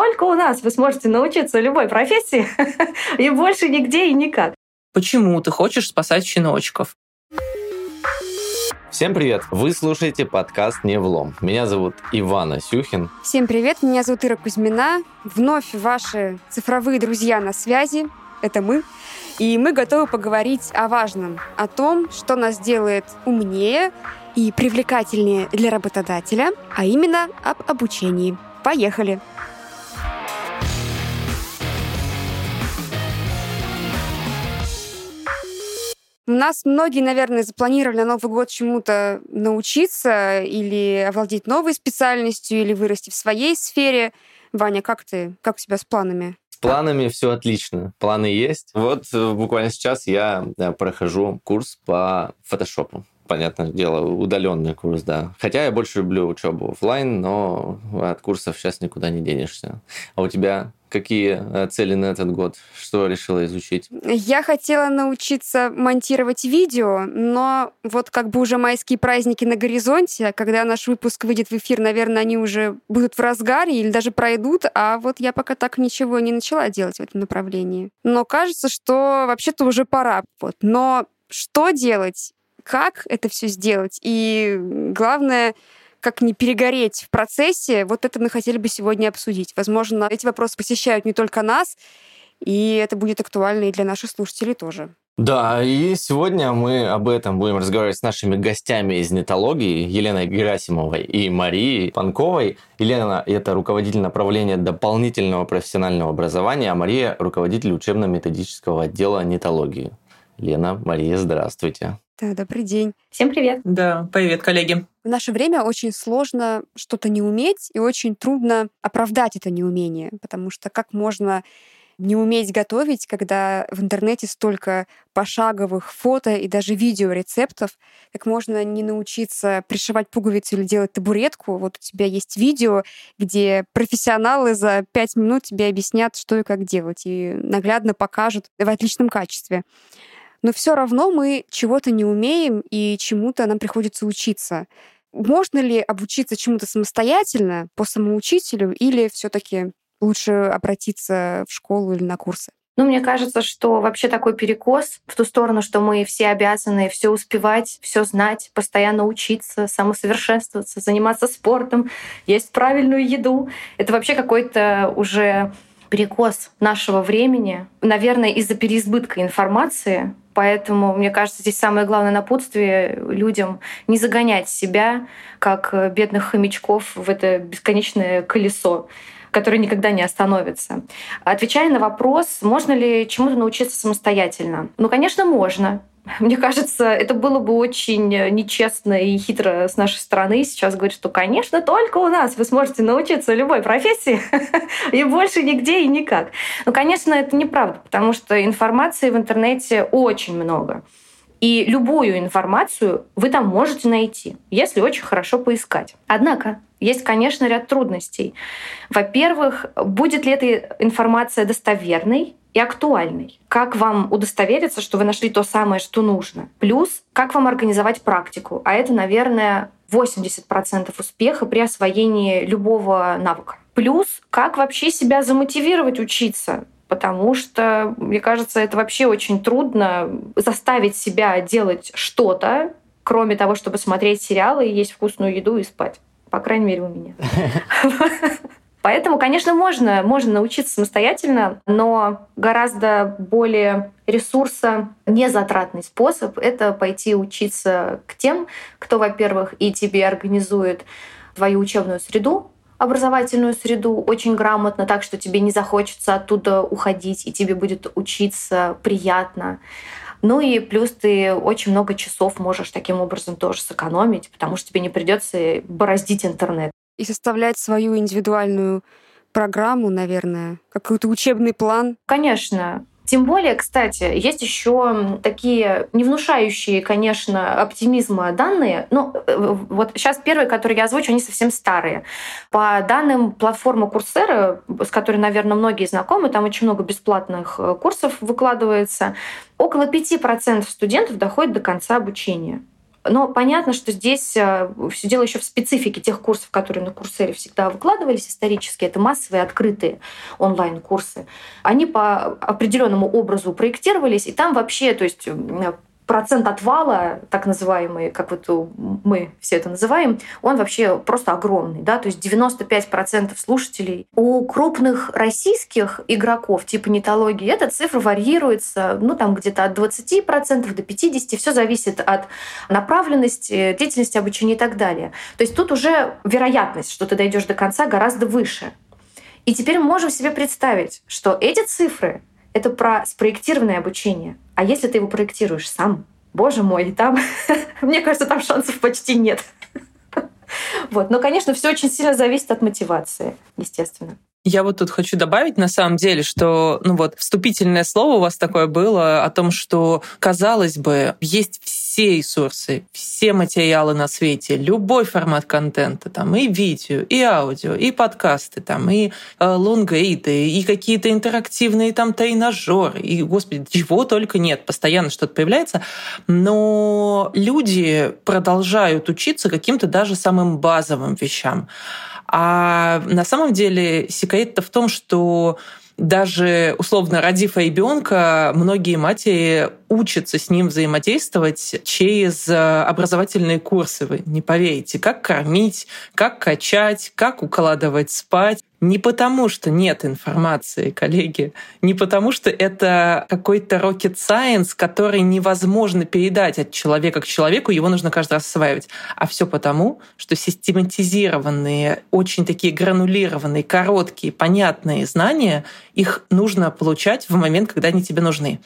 только у нас вы сможете научиться любой профессии, и больше нигде и никак. Почему ты хочешь спасать щеночков? Всем привет! Вы слушаете подкаст «Не влом». Меня зовут Иван Асюхин. Всем привет, меня зовут Ира Кузьмина. Вновь ваши цифровые друзья на связи. Это мы. И мы готовы поговорить о важном, о том, что нас делает умнее и привлекательнее для работодателя, а именно об обучении. Поехали! У нас многие, наверное, запланировали на Новый год чему-то научиться или овладеть новой специальностью, или вырасти в своей сфере. Ваня, как ты? Как у тебя с планами? С планами все отлично. Планы есть. Вот э, буквально сейчас я прохожу курс по фотошопу понятное дело, удаленный курс, да. Хотя я больше люблю учебу офлайн, но от курсов сейчас никуда не денешься. А у тебя какие э, цели на этот год? Что решила изучить? Я хотела научиться монтировать видео, но вот как бы уже майские праздники на горизонте, а когда наш выпуск выйдет в эфир, наверное, они уже будут в разгаре или даже пройдут, а вот я пока так ничего не начала делать в этом направлении. Но кажется, что вообще-то уже пора. Вот. Но что делать? Как это все сделать. И главное, как не перегореть в процессе, вот это мы хотели бы сегодня обсудить. Возможно, эти вопросы посещают не только нас, и это будет актуально и для наших слушателей тоже. Да, и сегодня мы об этом будем разговаривать с нашими гостями из нетологии Еленой Герасимовой и Марией Панковой. Елена – это руководитель направления дополнительного профессионального образования, а Мария – руководитель учебно-методического отдела нетологии. Лена, Мария, здравствуйте. Да, добрый день. Всем привет. Да, привет, коллеги. В наше время очень сложно что-то не уметь, и очень трудно оправдать это неумение, потому что как можно не уметь готовить, когда в интернете столько пошаговых фото и даже видео рецептов, как можно не научиться пришивать пуговицу или делать табуретку. Вот у тебя есть видео, где профессионалы за пять минут тебе объяснят, что и как делать, и наглядно покажут в отличном качестве но все равно мы чего-то не умеем и чему-то нам приходится учиться. Можно ли обучиться чему-то самостоятельно по самоучителю или все-таки лучше обратиться в школу или на курсы? Ну, мне кажется, что вообще такой перекос в ту сторону, что мы все обязаны все успевать, все знать, постоянно учиться, самосовершенствоваться, заниматься спортом, есть правильную еду. Это вообще какой-то уже перекос нашего времени, наверное, из-за переизбытка информации, Поэтому, мне кажется, здесь самое главное напутствие людям не загонять себя, как э, бедных хомячков, в это бесконечное колесо которое никогда не остановится. Отвечая на вопрос, можно ли чему-то научиться самостоятельно? Ну, конечно, можно. Мне кажется, это было бы очень нечестно и хитро с нашей стороны сейчас говорить, что, конечно, только у нас вы сможете научиться любой профессии и больше нигде и никак. Ну, конечно, это неправда, потому что информации в интернете очень много. И любую информацию вы там можете найти, если очень хорошо поискать. Однако есть, конечно, ряд трудностей. Во-первых, будет ли эта информация достоверной? И актуальной. Как вам удостовериться, что вы нашли то самое, что нужно? Плюс, как вам организовать практику? А это, наверное, 80% успеха при освоении любого навыка. Плюс, как вообще себя замотивировать учиться? Потому что, мне кажется, это вообще очень трудно заставить себя делать что-то, кроме того, чтобы смотреть сериалы, есть вкусную еду и спать. По крайней мере, у меня. Поэтому, конечно, можно, можно научиться самостоятельно, но гораздо более ресурса незатратный способ — это пойти учиться к тем, кто, во-первых, и тебе организует твою учебную среду, образовательную среду очень грамотно, так что тебе не захочется оттуда уходить, и тебе будет учиться приятно. Ну и плюс ты очень много часов можешь таким образом тоже сэкономить, потому что тебе не придется бороздить интернет и составлять свою индивидуальную программу, наверное, какой-то учебный план. Конечно. Тем более, кстати, есть еще такие не внушающие, конечно, оптимизма данные. Ну, вот сейчас первые, которые я озвучу, они совсем старые. По данным платформы Курсера, с которой, наверное, многие знакомы, там очень много бесплатных э, курсов выкладывается, около 5% студентов доходит до конца обучения. Но понятно, что здесь э, все дело еще в специфике тех курсов, которые на Курсере всегда выкладывались исторически. Это массовые открытые онлайн-курсы. Они по определенному образу проектировались, и там вообще, то есть процент отвала, так называемый, как вот мы все это называем, он вообще просто огромный. Да? То есть 95% слушателей. У крупных российских игроков типа нетологии эта цифра варьируется ну, там где-то от 20% до 50%. Все зависит от направленности, деятельности обучения и так далее. То есть тут уже вероятность, что ты дойдешь до конца, гораздо выше. И теперь мы можем себе представить, что эти цифры — это про спроектированное обучение — а если ты его проектируешь сам, боже мой, там, мне кажется, там шансов почти нет. Вот. Но, конечно, все очень сильно зависит от мотивации, естественно. Я вот тут хочу добавить, на самом деле, что, ну вот, вступительное слово у вас такое было о том, что, казалось бы, есть все ресурсы, все материалы на свете, любой формат контента, там и видео, и аудио, и подкасты, там и э, лонгрейды, и какие-то интерактивные там тренажеры, и, господи, чего только нет, постоянно что-то появляется, но люди продолжают учиться каким-то даже самым базовым вещам. А на самом деле секрет-то в том, что даже условно родив ребенка, многие матери учатся с ним взаимодействовать через э, образовательные курсы. Вы не поверите, как кормить, как качать, как укладывать спать. Не потому, что нет информации, коллеги, не потому, что это какой-то rocket science, который невозможно передать от человека к человеку, его нужно каждый раз осваивать, а все потому, что систематизированные, очень такие гранулированные, короткие, понятные знания, их нужно получать в момент, когда они тебе нужны.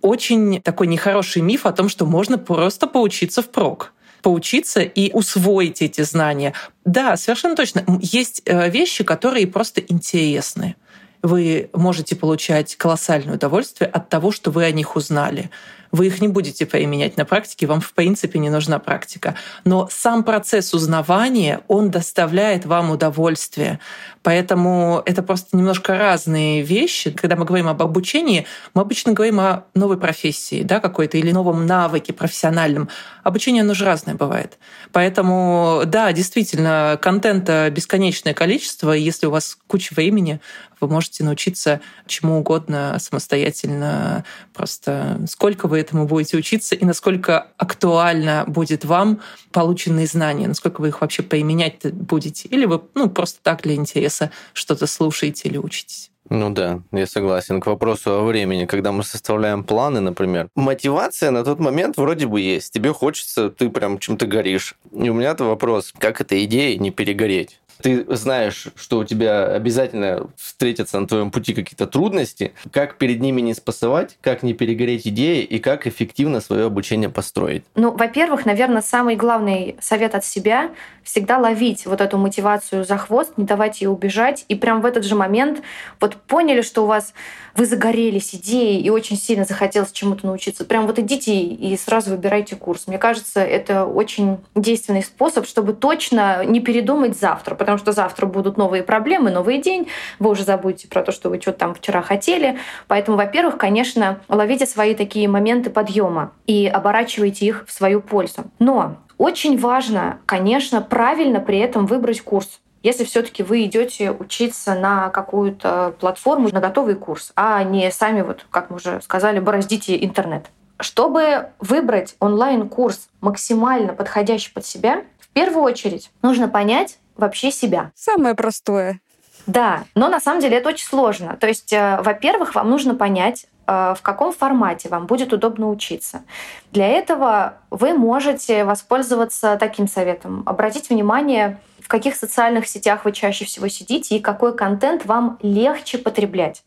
Очень такой нехороший миф о том, что можно просто поучиться впрок поучиться и усвоить эти знания. Да, совершенно точно. Есть э, вещи, которые просто интересны. Вы можете получать колоссальное удовольствие от того, что вы о них узнали. Вы их не будете применять на практике, вам в принципе не нужна практика. Но сам процесс узнавания, он доставляет вам удовольствие. Поэтому это просто немножко разные вещи. Когда мы говорим об обучении, мы обычно говорим о новой профессии да, какой-то или новом навыке профессиональном. Обучение, оно же разное бывает. Поэтому, да, действительно, контента бесконечное количество. Если у вас куча времени, вы можете научиться чему угодно самостоятельно. Просто сколько вы этому будете учиться и насколько актуально будет вам полученные знания, насколько вы их вообще применять будете. Или вы ну, просто так для интереса что-то слушаете или учитесь. Ну да, я согласен. К вопросу о времени, когда мы составляем планы, например, мотивация на тот момент вроде бы есть. Тебе хочется, ты прям чем-то горишь. И у меня-то вопрос, как этой идеей не перегореть? Ты знаешь, что у тебя обязательно встретятся на твоем пути какие-то трудности, как перед ними не спасывать, как не перегореть идеи и как эффективно свое обучение построить? Ну, во-первых, наверное, самый главный совет от себя — всегда ловить вот эту мотивацию за хвост, не давать ей убежать, и прям в этот же момент вот поняли, что у вас вы загорелись идеей и очень сильно захотелось чему-то научиться. Прям вот идите и сразу выбирайте курс. Мне кажется, это очень действенный способ, чтобы точно не передумать завтра, потому что завтра будут новые проблемы, новый день, вы уже забудете про то, что вы что-то там вчера хотели. Поэтому, во-первых, конечно, ловите свои такие моменты подъема и оборачивайте их в свою пользу. Но очень важно, конечно, правильно при этом выбрать курс. Если все-таки вы идете учиться на какую-то платформу, на готовый курс, а не сами, вот, как мы уже сказали, бороздите интернет. Чтобы выбрать онлайн-курс максимально подходящий под себя, в первую очередь нужно понять, вообще себя. Самое простое. Да, но на самом деле это очень сложно. То есть, э, во-первых, вам нужно понять, э, в каком формате вам будет удобно учиться. Для этого вы можете воспользоваться таким советом. Обратить внимание, в каких социальных сетях вы чаще всего сидите и какой контент вам легче потреблять.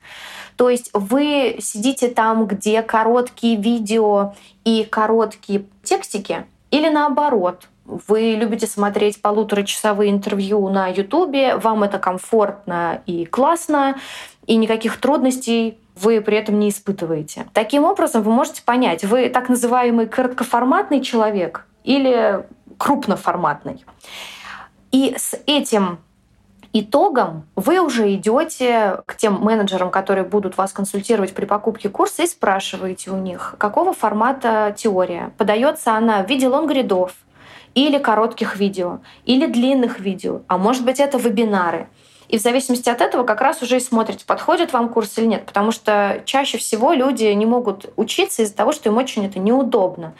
То есть вы сидите там, где короткие видео и короткие текстики, или наоборот, вы любите смотреть полуторачасовые интервью на Ютубе, вам это комфортно и классно, и никаких трудностей вы при этом не испытываете. Таким образом, вы можете понять, вы так называемый короткоформатный человек или крупноформатный. И с этим Итогом вы уже идете к тем менеджерам, которые будут вас консультировать при покупке курса, и спрашиваете у них, какого формата теория. Подается она в виде лонгридов, или коротких видео, или длинных видео, а может быть это вебинары. И в зависимости от этого как раз уже и смотрите, подходит вам курс или нет. Потому что чаще всего люди не могут учиться из-за того, что им очень это неудобно.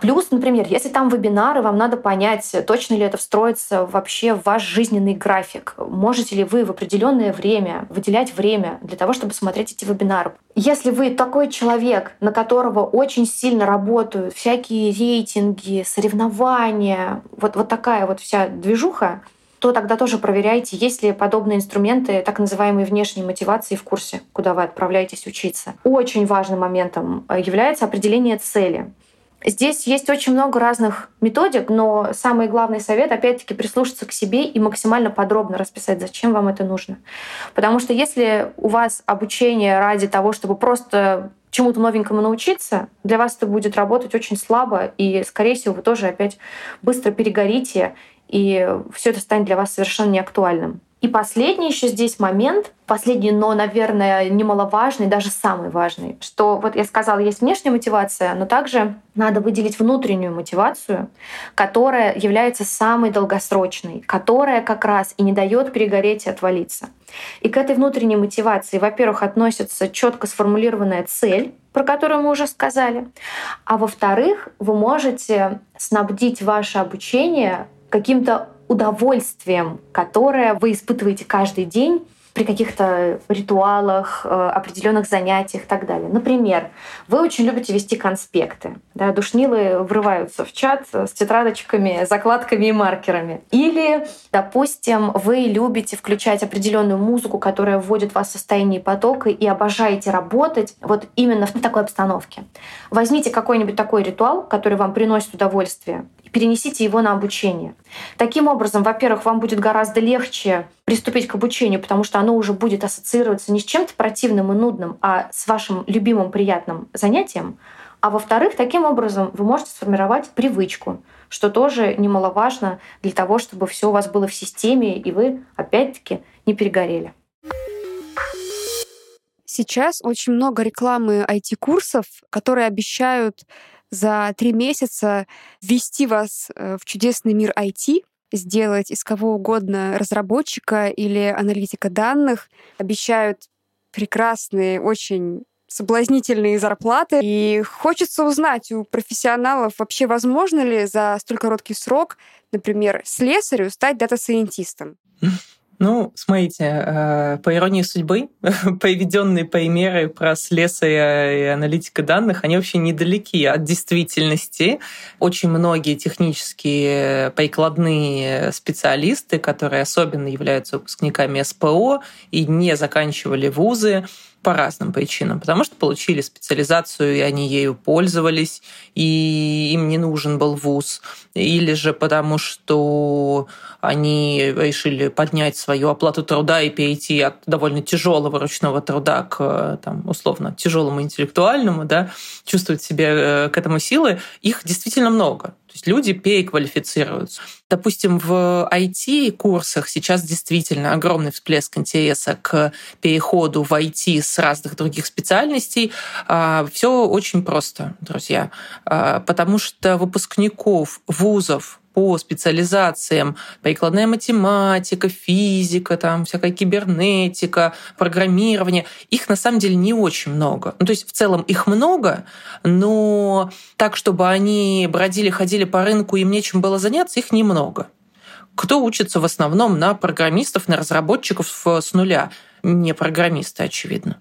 Плюс, например, если там вебинары, вам надо понять, точно ли это встроится вообще в ваш жизненный график. Можете ли вы в определенное время выделять время для того, чтобы смотреть эти вебинары. Если вы такой человек, на которого очень сильно работают всякие рейтинги, соревнования, вот, вот такая вот вся движуха, то тогда тоже проверяйте, есть ли подобные инструменты так называемой внешней мотивации в курсе, куда вы отправляетесь учиться. Очень важным моментом э, является определение цели. Здесь есть очень много разных методик, но самый главный совет, опять-таки, прислушаться к себе и максимально подробно расписать, зачем вам это нужно. Потому что если у вас обучение ради того, чтобы просто чему-то новенькому научиться, для вас это будет работать очень слабо, и, скорее всего, вы тоже опять быстро перегорите и все это станет для вас совершенно неактуальным. И последний еще здесь момент, последний, но, наверное, немаловажный, даже самый важный, что вот я сказала, есть внешняя мотивация, но также надо выделить внутреннюю мотивацию, которая является самой долгосрочной, которая как раз и не дает перегореть и отвалиться. И к этой внутренней мотивации, во-первых, относится четко сформулированная цель, про которую мы уже сказали, а во-вторых, вы можете снабдить ваше обучение каким-то удовольствием, которое вы испытываете каждый день при каких-то ритуалах, э, определенных занятиях и так далее. Например, вы очень любите вести конспекты. Да, душнилы врываются в чат с тетрадочками, закладками и маркерами. Или, допустим, вы любите включать определенную музыку, которая вводит вас в состояние потока и обожаете работать вот именно в такой обстановке. Возьмите какой-нибудь такой ритуал, который вам приносит удовольствие, перенесите его на обучение. Таким образом, во-первых, вам будет гораздо легче приступить к обучению, потому что оно уже будет ассоциироваться не с чем-то противным и нудным, а с вашим любимым приятным занятием. А во-вторых, таким образом вы можете сформировать привычку, что тоже немаловажно для того, чтобы все у вас было в системе, и вы, опять-таки, не перегорели. Сейчас очень много рекламы IT-курсов, которые обещают за три месяца ввести вас э, в чудесный мир IT, сделать из кого угодно разработчика или аналитика данных. Обещают прекрасные, очень соблазнительные зарплаты. И хочется узнать у профессионалов, вообще возможно ли за столь короткий срок, например, слесарю стать дата-сайентистом? Ну, смотрите, э, по иронии судьбы, приведенные примеры про слесаря и аналитика данных, они вообще недалеки от действительности. Очень многие технические прикладные специалисты, которые особенно являются выпускниками СПО и не заканчивали вузы, по разным причинам. Потому что получили специализацию, и они ею пользовались, и им не нужен был вуз. Или же потому что они решили поднять свою оплату труда и перейти от довольно тяжелого ручного труда к там, условно тяжелому интеллектуальному, да, чувствовать себе э, к этому силы, их действительно много есть люди переквалифицируются. Допустим, в IT-курсах сейчас действительно огромный всплеск интереса к переходу в IT с разных других специальностей. А, Все очень просто, друзья, а, потому что выпускников вузов по специализациям прикладная математика, физика, там всякая кибернетика, программирование, их на самом деле не очень много. Ну, то есть в целом их много, но так, чтобы они бродили, ходили по рынку, им нечем было заняться, их немного. Кто учится в основном на программистов, на разработчиков с нуля? не программисты, очевидно.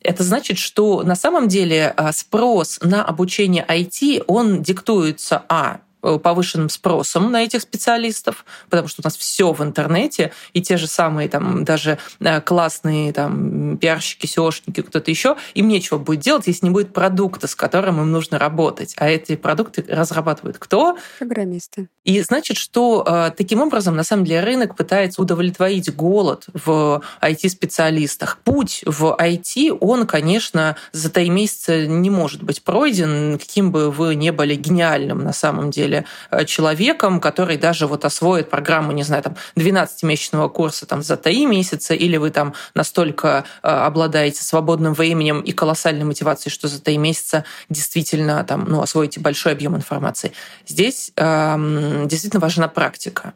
Это значит, что на самом деле а, спрос на обучение IT, он диктуется, а, повышенным спросом на этих специалистов, потому что у нас все в интернете, и те же самые там даже э, классные там пиарщики, SEOшники, кто-то еще, им нечего будет делать, если не будет продукта, с которым им нужно работать. А эти продукты разрабатывают кто? Программисты. И значит, что э, таким образом, на самом деле, рынок пытается удовлетворить голод в IT-специалистах. Путь в IT, он, конечно, за три месяца не может быть пройден, каким бы вы ни были гениальным на самом деле деле э, человеком, который даже вот освоит программу, не знаю, там 12-месячного курса там за 3 месяца, или вы там настолько э, обладаете свободным временем и колоссальной мотивацией, что за 3 месяца действительно там, ну, освоите большой объем информации. Здесь эм, действительно важна практика.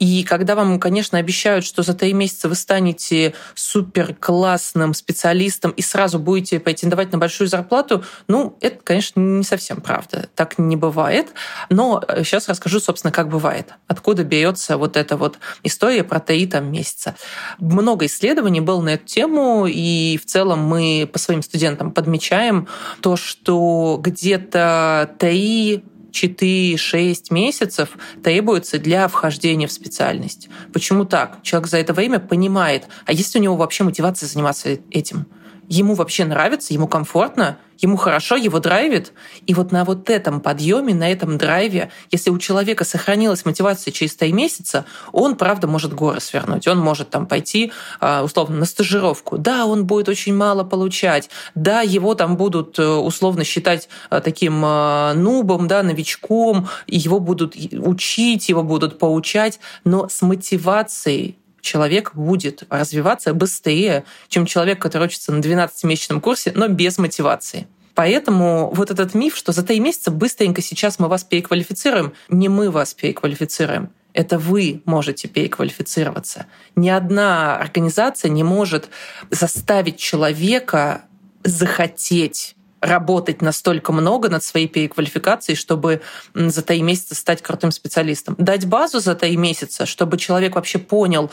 И когда вам, конечно, обещают, что за три месяца вы станете супер классным специалистом и сразу будете претендовать на большую зарплату, ну, это, конечно, не совсем правда. Так не бывает. Но сейчас э, расскажу, собственно, как бывает. Откуда берется вот эта вот история про три там месяца. Много исследований было на эту тему, и в целом мы по своим студентам подмечаем то, что где-то три 4-6 месяцев требуется для вхождения в специальность. Почему так? Человек за это время понимает, а есть у него вообще мотивация заниматься этим? Ему вообще нравится, ему комфортно, ему хорошо, его драйвит. И вот на вот этом подъеме, на этом драйве, если у человека сохранилась мотивация через три месяца, он, правда, может горы свернуть. Он может там пойти, а, условно, на стажировку. Да, он будет очень мало получать. Да, его там будут э, условно считать э, таким э, нубом, да, новичком, его будут учить, его будут поучать, но с мотивацией человек будет развиваться быстрее, чем человек, который учится на 12-месячном курсе, но без мотивации. Поэтому вот этот миф, что за три месяца быстренько сейчас мы вас переквалифицируем, не мы вас переквалифицируем. Это вы можете переквалифицироваться. Ни одна организация не может заставить человека захотеть работать настолько много над своей переквалификацией, чтобы за три месяца стать крутым специалистом. Дать базу за три месяца, чтобы человек вообще понял,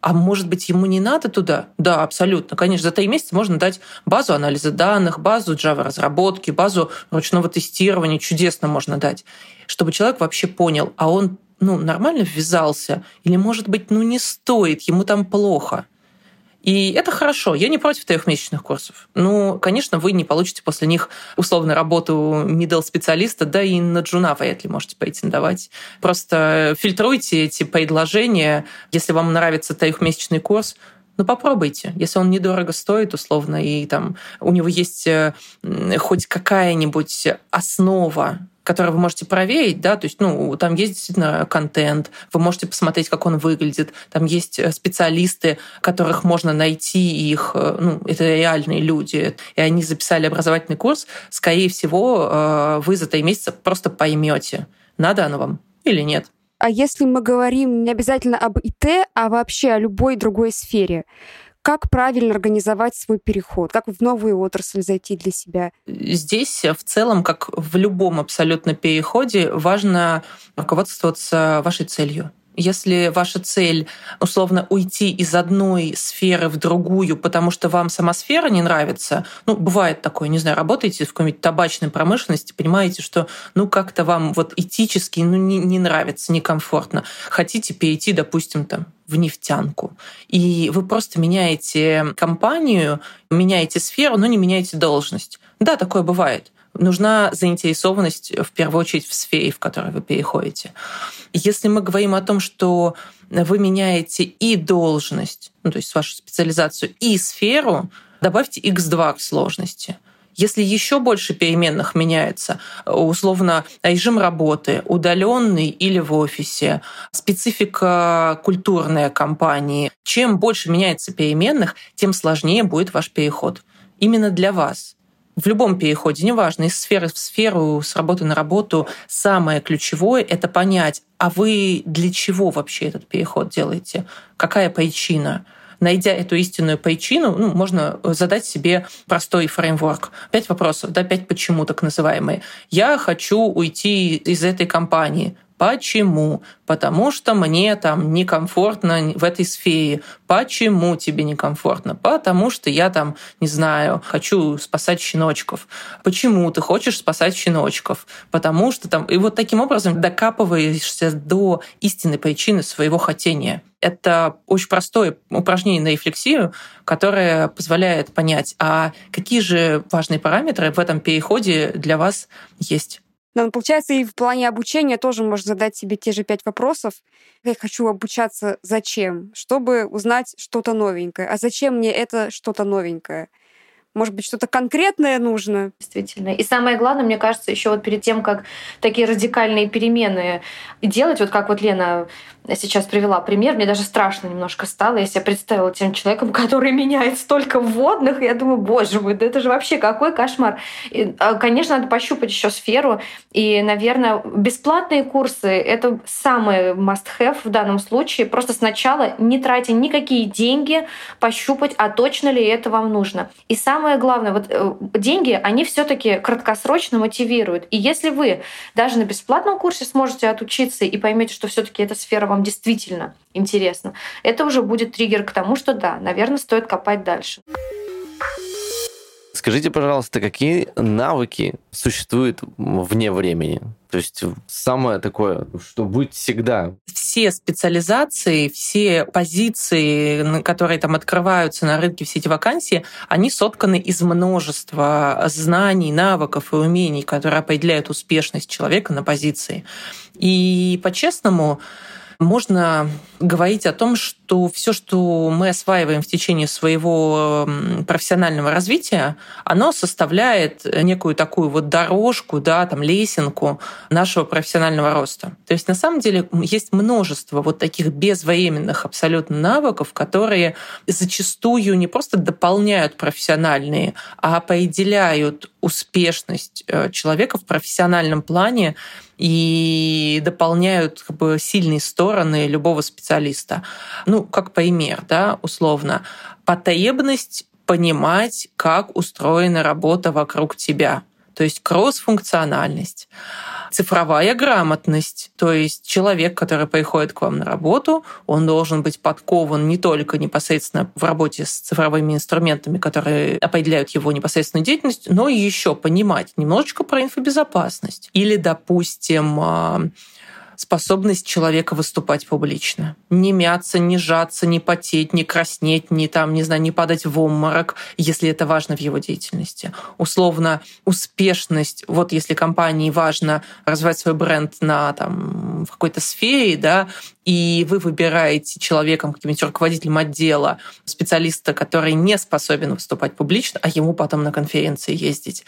а может быть, ему не надо туда? Да, абсолютно. Конечно, за три месяца можно дать базу анализа данных, базу Java-разработки, базу ручного тестирования. Чудесно можно дать. Чтобы человек вообще понял, а он ну, нормально ввязался? Или, может быть, ну не стоит, ему там плохо? И это хорошо. Я не против трехмесячных курсов. Ну, конечно, вы не получите после них условно работу middle специалиста, да и на джуна вряд ли можете претендовать. Просто фильтруйте эти предложения. Если вам нравится трехмесячный курс, ну попробуйте. Если он недорого стоит, условно, и там у него есть э, хоть какая-нибудь основа который вы можете проверить, да, то есть, ну, там есть действительно контент, вы можете посмотреть, как он выглядит, там есть э, специалисты, которых можно найти, их, э, ну, это реальные люди, и они записали образовательный курс, скорее всего, э, вы за три месяца просто поймете, надо оно вам или нет. А если мы говорим не обязательно об ИТ, а вообще о любой другой сфере, как правильно организовать свой переход? Как в новую отрасль зайти для себя? Здесь в целом, как в любом абсолютно переходе, важно руководствоваться вашей целью. Если ваша цель, условно, уйти из одной сферы в другую, потому что вам сама сфера не нравится, ну, бывает такое, не знаю, работаете в какой-нибудь табачной промышленности, понимаете, что, ну, как-то вам вот этически, ну, не, не нравится, некомфортно. Хотите перейти, допустим, там, в нефтянку. И вы просто меняете компанию, меняете сферу, но не меняете должность. Да, такое бывает нужна заинтересованность в первую очередь в сфере, в которой вы переходите. Если мы говорим о том, что вы меняете и должность, ну, то есть вашу специализацию, и сферу, добавьте x2 к сложности. Если еще больше переменных меняется, условно режим работы, удаленный или в офисе, специфика культурной компании, чем больше меняется переменных, тем сложнее будет ваш переход. Именно для вас в любом переходе, неважно, из сферы в сферу, с работы на работу, самое ключевое — это понять, а вы для чего вообще этот переход делаете? Какая причина? найдя эту истинную причину, ну, можно задать себе простой фреймворк. Пять вопросов, да, пять почему так называемые. Я хочу уйти из этой компании. Почему? Потому что мне там некомфортно в этой сфере. Почему тебе некомфортно? Потому что я там, не знаю, хочу спасать щеночков. Почему ты хочешь спасать щеночков? Потому что там... И вот таким образом докапываешься до истинной причины своего хотения. Это очень простое упражнение на рефлексию, которое позволяет понять, а какие же важные параметры в этом переходе для вас есть. Но получается, и в плане обучения тоже можно задать себе те же пять вопросов. Я хочу обучаться зачем? Чтобы узнать что-то новенькое. А зачем мне это что-то новенькое? Может быть, что-то конкретное нужно? Действительно. И самое главное, мне кажется, еще вот перед тем, как такие радикальные перемены делать, вот как вот Лена сейчас привела пример, мне даже страшно немножко стало. Я себя представила тем человеком, который меняет столько вводных. Я думаю, боже мой, да это же вообще какой кошмар. И, а, конечно, надо пощупать еще сферу. И, наверное, бесплатные курсы — это самый must-have в данном случае. Просто сначала не тратя никакие деньги, пощупать, а точно ли это вам нужно. И самое главное, вот э, деньги, они все таки краткосрочно мотивируют. И если вы даже на бесплатном курсе сможете отучиться и поймете, что все таки эта сфера вам действительно интересна, это уже будет триггер к тому, что да, наверное, стоит копать дальше. Скажите, пожалуйста, какие навыки существуют вне времени? То есть самое такое, что будет всегда. Все специализации, все позиции, которые там открываются на рынке, все эти вакансии, они сотканы из множества знаний, навыков и умений, которые определяют успешность человека на позиции. И по-честному, можно говорить о том, что все, что мы осваиваем в течение своего профессионального развития, оно составляет некую такую вот дорожку, да, там, лесенку нашего профессионального роста. То есть на самом деле есть множество вот таких безвременных абсолютно навыков, которые зачастую не просто дополняют профессиональные, а определяют успешность э, человека в профессиональном плане и дополняют как бы, сильные стороны любого специалиста. Ну, как пример, да, условно, потребность понимать, как устроена работа вокруг тебя. То есть кросс-функциональность цифровая грамотность, то есть человек, который приходит к вам на работу, он должен быть подкован не только непосредственно в работе с цифровыми инструментами, которые определяют его непосредственную деятельность, но и еще понимать немножечко про инфобезопасность. Или, допустим, а, способность человека выступать публично. Не мяться, не жаться, не потеть, не краснеть, не там, не знаю, не падать в обморок, если это важно в его деятельности. Условно, успешность, вот если компании важно развивать свой бренд на там, в какой-то сфере, да, и вы выбираете человеком, каким-нибудь руководителем отдела, специалиста, который не способен выступать публично, а ему потом на конференции ездить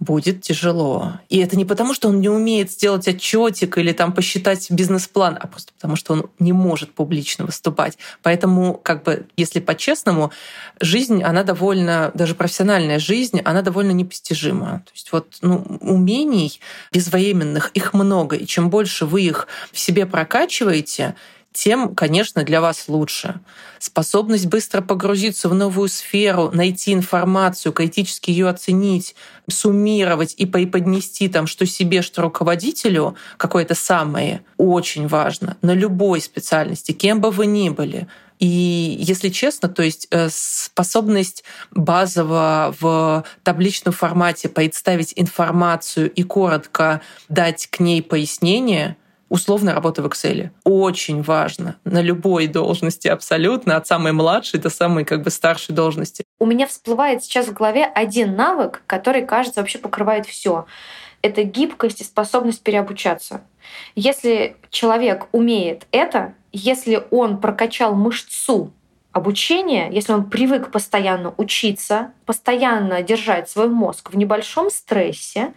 будет тяжело. И это не потому, что он не умеет сделать отчетик или там посчитать бизнес-план, а просто потому, что он не может публично выступать. Поэтому, как бы, если по-честному, жизнь, она довольно, даже профессиональная жизнь, она довольно непостижима. То есть вот ну, умений безвременных, их много. И чем больше вы их в себе прокачиваете, тем, конечно, для вас лучше. Способность быстро погрузиться в новую сферу, найти информацию, критически ее оценить, суммировать и преподнести там, что себе, что руководителю, какое-то самое, очень важно на любой специальности, кем бы вы ни были. И если честно, то есть э, способность базово в табличном формате представить информацию и коротко дать к ней пояснение — условно работа в Excel. Очень важно на любой должности абсолютно, от самой младшей до самой как бы старшей должности. У меня всплывает сейчас в голове один навык, который, кажется, вообще покрывает все. Это гибкость и способность переобучаться. Если человек умеет это, если он прокачал мышцу обучения, если он привык постоянно учиться, постоянно держать свой мозг в небольшом стрессе,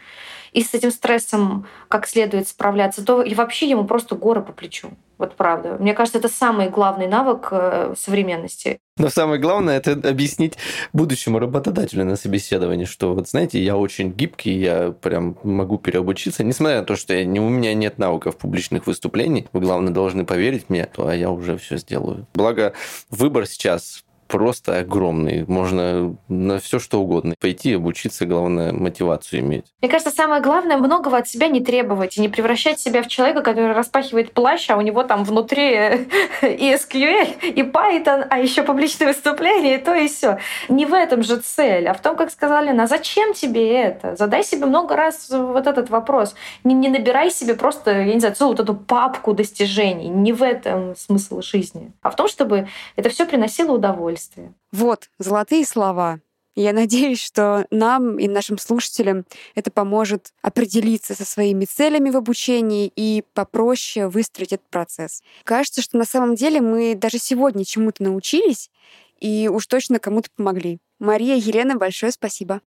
и с этим стрессом как следует справляться, то и вообще ему просто горы по плечу. Вот правда. Мне кажется, это самый главный навык э, современности. Но самое главное это объяснить будущему работодателю на собеседовании, что вот знаете, я очень гибкий, я прям могу переобучиться, несмотря на то, что я, не, у меня нет навыков публичных выступлений, вы главное должны поверить мне, то а я уже все сделаю. Благо выбор сейчас просто огромный. Можно на все что угодно пойти, обучиться, главное, мотивацию иметь. Мне кажется, самое главное многого от себя не требовать и не превращать себя в человека, который распахивает плащ, а у него там внутри и SQL, и Python, а еще публичные выступления, и то, и все. Не в этом же цель, а в том, как сказали, на зачем тебе это? Задай себе много раз вот этот вопрос. Не, не набирай себе просто, я не знаю, целую вот эту папку достижений. Не в этом смысл жизни, а в том, чтобы это все приносило удовольствие удовольствие. Вот, золотые слова. Я надеюсь, что нам и нашим слушателям это поможет определиться со своими целями в обучении и попроще выстроить этот процесс. Кажется, что на самом деле мы даже сегодня чему-то научились, и уж точно кому-то помогли. Мария, Елена, большое спасибо.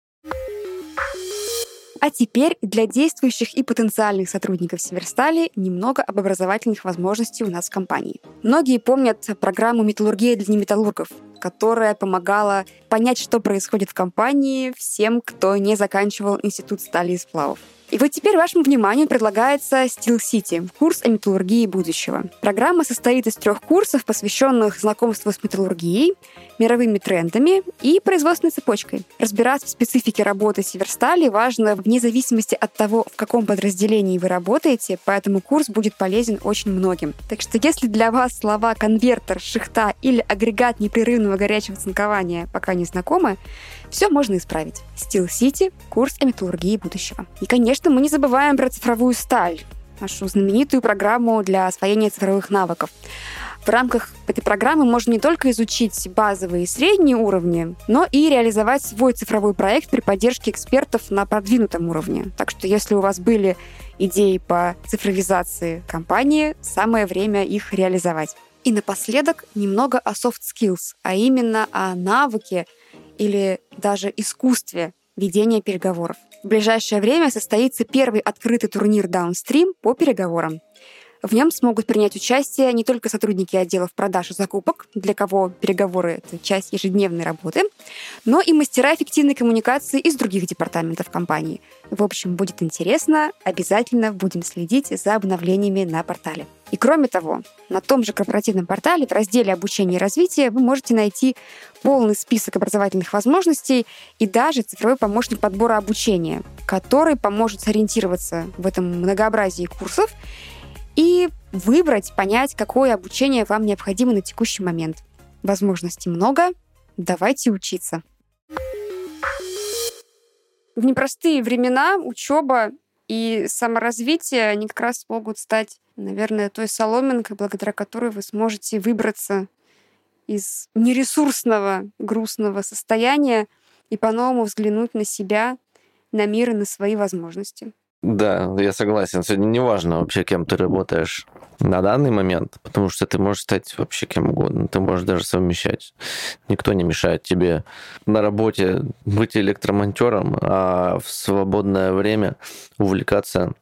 А теперь для действующих и потенциальных сотрудников Северстали немного об образовательных возможностей у нас в компании. Многие помнят программу «Металлургия для неметаллургов», которая помогала понять, что происходит в компании всем, кто не заканчивал Институт стали и сплавов. И вот теперь вашему вниманию предлагается Steel City, курс о металлургии будущего. Программа состоит из трех курсов, посвященных знакомству с металлургией, мировыми трендами и производственной цепочкой. Разбираться в специфике работы Северстали важно вне зависимости от того, в каком подразделении вы работаете, поэтому курс будет полезен очень многим. Так что если для вас слова конвертер, шихта или агрегат непрерывного горячего цинкования пока не знакомы, все можно исправить. Steel City – курс о металлургии будущего. И, конечно, мы не забываем про цифровую сталь, нашу знаменитую программу для освоения цифровых навыков. В рамках этой программы можно не только изучить базовые и средние уровни, но и реализовать свой цифровой проект при поддержке экспертов на продвинутом уровне. Так что если у вас были идеи по цифровизации компании, самое время их реализовать. И напоследок немного о soft skills, а именно о навыке или даже искусстве ведения переговоров. В ближайшее время состоится первый открытый турнир Downstream по переговорам. В нем смогут принять участие не только сотрудники отделов продаж и закупок, для кого переговоры — это часть ежедневной работы, но и мастера эффективной коммуникации из других департаментов компании. В общем, будет интересно, обязательно будем следить за обновлениями на портале. И кроме того, на том же корпоративном портале в разделе «Обучение и развитие» вы можете найти полный список образовательных возможностей и даже цифровой помощник подбора обучения, который поможет сориентироваться в этом многообразии курсов и выбрать, понять, какое обучение вам необходимо на текущий момент. Возможностей много, давайте учиться. В непростые времена учеба и саморазвитие, они как раз могут стать, наверное, той соломинкой, благодаря которой вы сможете выбраться из нересурсного, грустного состояния и по-новому взглянуть на себя, на мир и на свои возможности. Да, я согласен. Сегодня не важно вообще, кем ты работаешь на данный момент, потому что ты можешь стать вообще кем угодно. Ты можешь даже совмещать. Никто не мешает тебе на работе быть электромонтером, а в свободное время увлекаться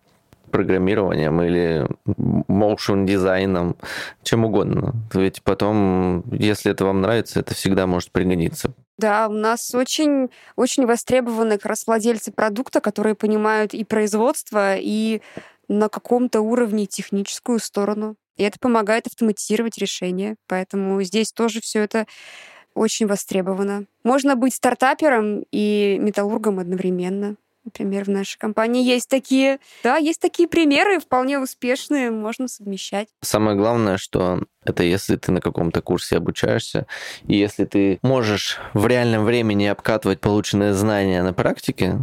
программированием или motion дизайном, чем угодно. Ведь потом, если это вам нравится, это всегда может пригодиться. Да, у нас очень, очень востребованы как раз владельцы продукта, которые понимают и производство, и на каком-то уровне техническую сторону. И это помогает автоматизировать решения. Поэтому здесь тоже все это очень востребовано. Можно быть стартапером и металлургом одновременно. Например, в нашей компании есть такие, да, есть такие примеры, вполне успешные, можно совмещать. Самое главное, что это если ты на каком-то курсе обучаешься, и если ты можешь в реальном времени обкатывать полученные знания на практике,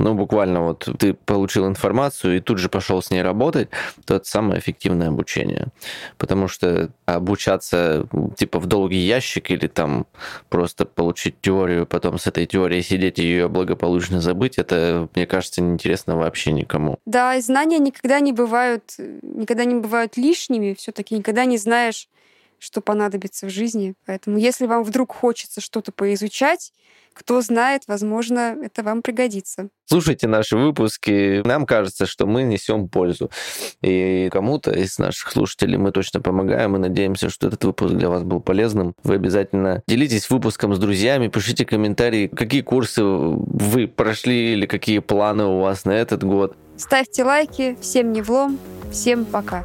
ну, буквально вот ты получил информацию и тут же пошел с ней работать, то это самое эффективное обучение. Потому что обучаться типа в долгий ящик или там просто получить теорию, потом с этой теорией сидеть и ее благополучно забыть, это, мне кажется, неинтересно вообще никому. Да, и знания никогда не бывают, никогда не бывают лишними, все-таки никогда не знаешь, что понадобится в жизни. Поэтому если вам вдруг хочется что-то поизучать, кто знает, возможно, это вам пригодится. Слушайте наши выпуски. Нам кажется, что мы несем пользу. И кому-то из наших слушателей мы точно помогаем. Мы надеемся, что этот выпуск для вас был полезным. Вы обязательно делитесь выпуском с друзьями, пишите комментарии, какие курсы вы прошли или какие планы у вас на этот год. Ставьте лайки. Всем не влом. Всем пока.